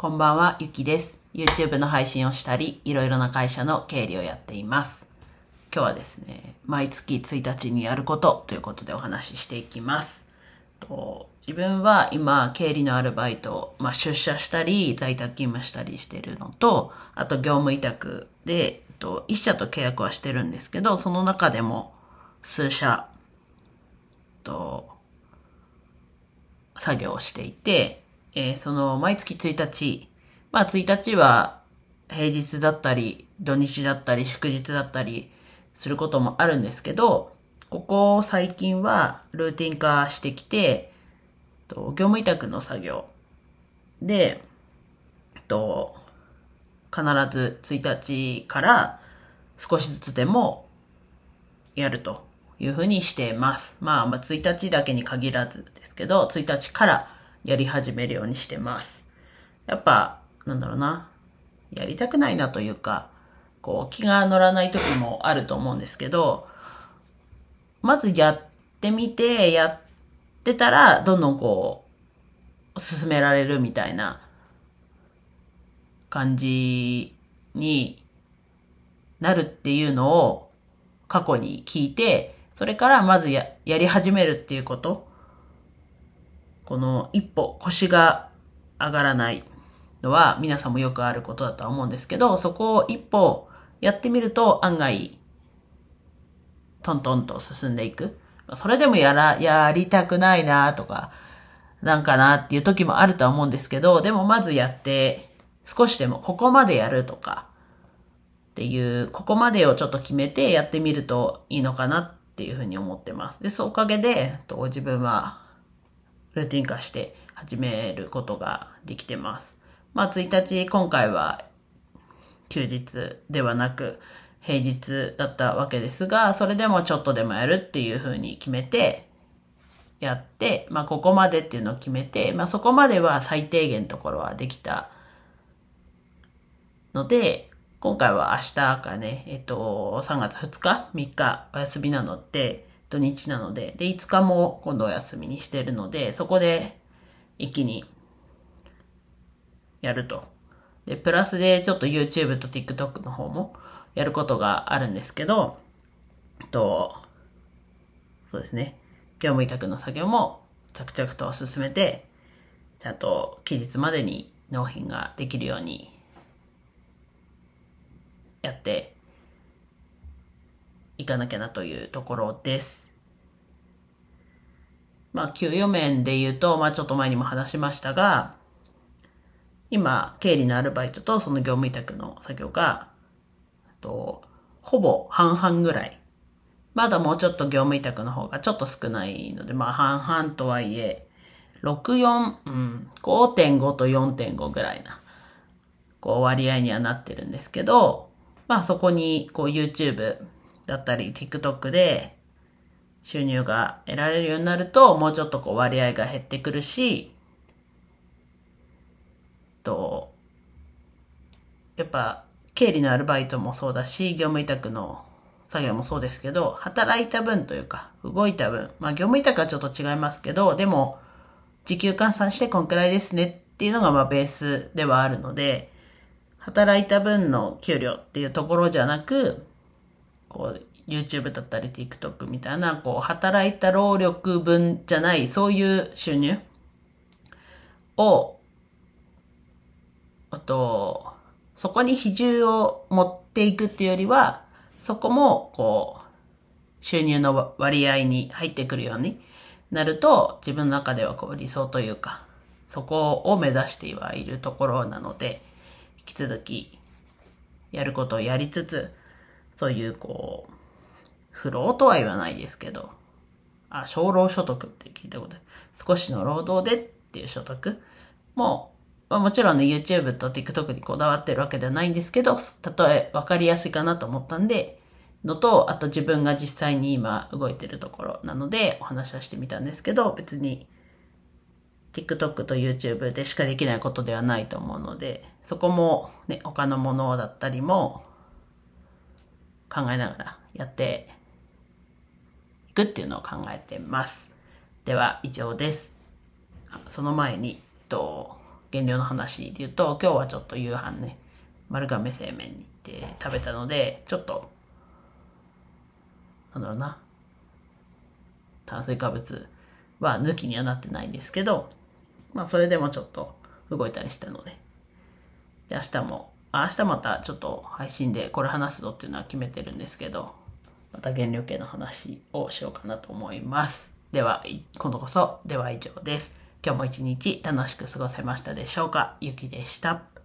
こんばんは、ゆきです。YouTube の配信をしたり、いろいろな会社の経理をやっています。今日はですね、毎月1日にやることということでお話ししていきます。と自分は今、経理のアルバイト、まあ、出社したり、在宅勤務したりしてるのと、あと業務委託で、と一社と契約はしてるんですけど、その中でも数社と作業をしていて、えーその毎月1日、まあ1日は平日だったり、土日だったり、祝日だったりすることもあるんですけど、ここ最近はルーティン化してきて、と業務委託の作業で、と必ず1日から少しずつでもやるというふうにしています。まあ、まあ、1日だけに限らずですけど、1日からやり始めるようにしてます。やっぱ、なんだろうな。やりたくないなというか、こう、気が乗らない時もあると思うんですけど、まずやってみて、やってたら、どんどんこう、進められるみたいな感じになるっていうのを過去に聞いて、それからまずや、やり始めるっていうこと。この一歩腰が上がらないのは皆さんもよくあることだとは思うんですけど、そこを一歩やってみると案外トントンと進んでいく。それでもやら、やりたくないなとか、なんかなっていう時もあるとは思うんですけど、でもまずやって、少しでもここまでやるとか、っていう、ここまでをちょっと決めてやってみるといいのかなっていうふうに思ってます。で、そのおかげで、と自分はルーティン化して始めることができてます。まあ、1日、今回は休日ではなく平日だったわけですが、それでもちょっとでもやるっていうふうに決めてやって、まあ、ここまでっていうのを決めて、まあ、そこまでは最低限のところはできたので、今回は明日かね、えっと、3月2日 ?3 日お休みなので、土日なので、で、5日も今度お休みにしてるので、そこで一気にやると。で、プラスでちょっと YouTube と TikTok の方もやることがあるんですけど、と、そうですね。業務委託の作業も着々と進めて、ちゃんと期日までに納品ができるようにやっていかなきゃなというところです。まあ、給与面で言うと、まあちょっと前にも話しましたが、今、経理のアルバイトとその業務委託の作業が、とほぼ半々ぐらい。まだもうちょっと業務委託の方がちょっと少ないので、まあ半々とはいえ、6、4、うん、5.5と4.5ぐらいな、こう割合にはなってるんですけど、まあそこにこう YouTube だったり TikTok で収入が得られるようになると、もうちょっとこう割合が減ってくるし、と、やっぱ経理のアルバイトもそうだし、業務委託の作業もそうですけど、働いた分というか、動いた分、まあ業務委託はちょっと違いますけど、でも、時給換算してこんくらいですねっていうのがまあベースではあるので、働いた分の給料っていうところじゃなく、こう、YouTube だったり TikTok みたいな、こう、働いた労力分じゃない、そういう収入？を、あと、そこに比重を持っていくっていうよりは、そこも、こう、収入の割合に入ってくるようになると、自分の中ではこう理想というか、そこを目指してはいるところなので、引き続き、やることをやりつつ、そういうこう、不労とは言わないですけど、あ、少労所得って聞いたことある少しの労働でっていう所得も、まあ、もちろんね、YouTube と TikTok にこだわってるわけではないんですけど、例え分かりやすいかなと思ったんで、のと、あと自分が実際に今動いてるところなのでお話はしてみたんですけど、別に TikTok と YouTube でしかできないことではないと思うので、そこもね、他のものだったりも考えながらやっていくっていうのを考えてます。では以上です。その前に、えっと、減量の話で言うと、今日はちょっと夕飯ね、丸亀製麺に行って食べたので、ちょっと、なんだろうな、炭水化物は抜きにはなってないんですけど、まあそれでもちょっと動いたりしたので、で明日も、明日またちょっと配信でこれ話すぞっていうのは決めてるんですけど、また原料系の話をしようかなと思います。では、今度こそ、では以上です。今日も一日楽しく過ごせましたでしょうか？ゆきでした。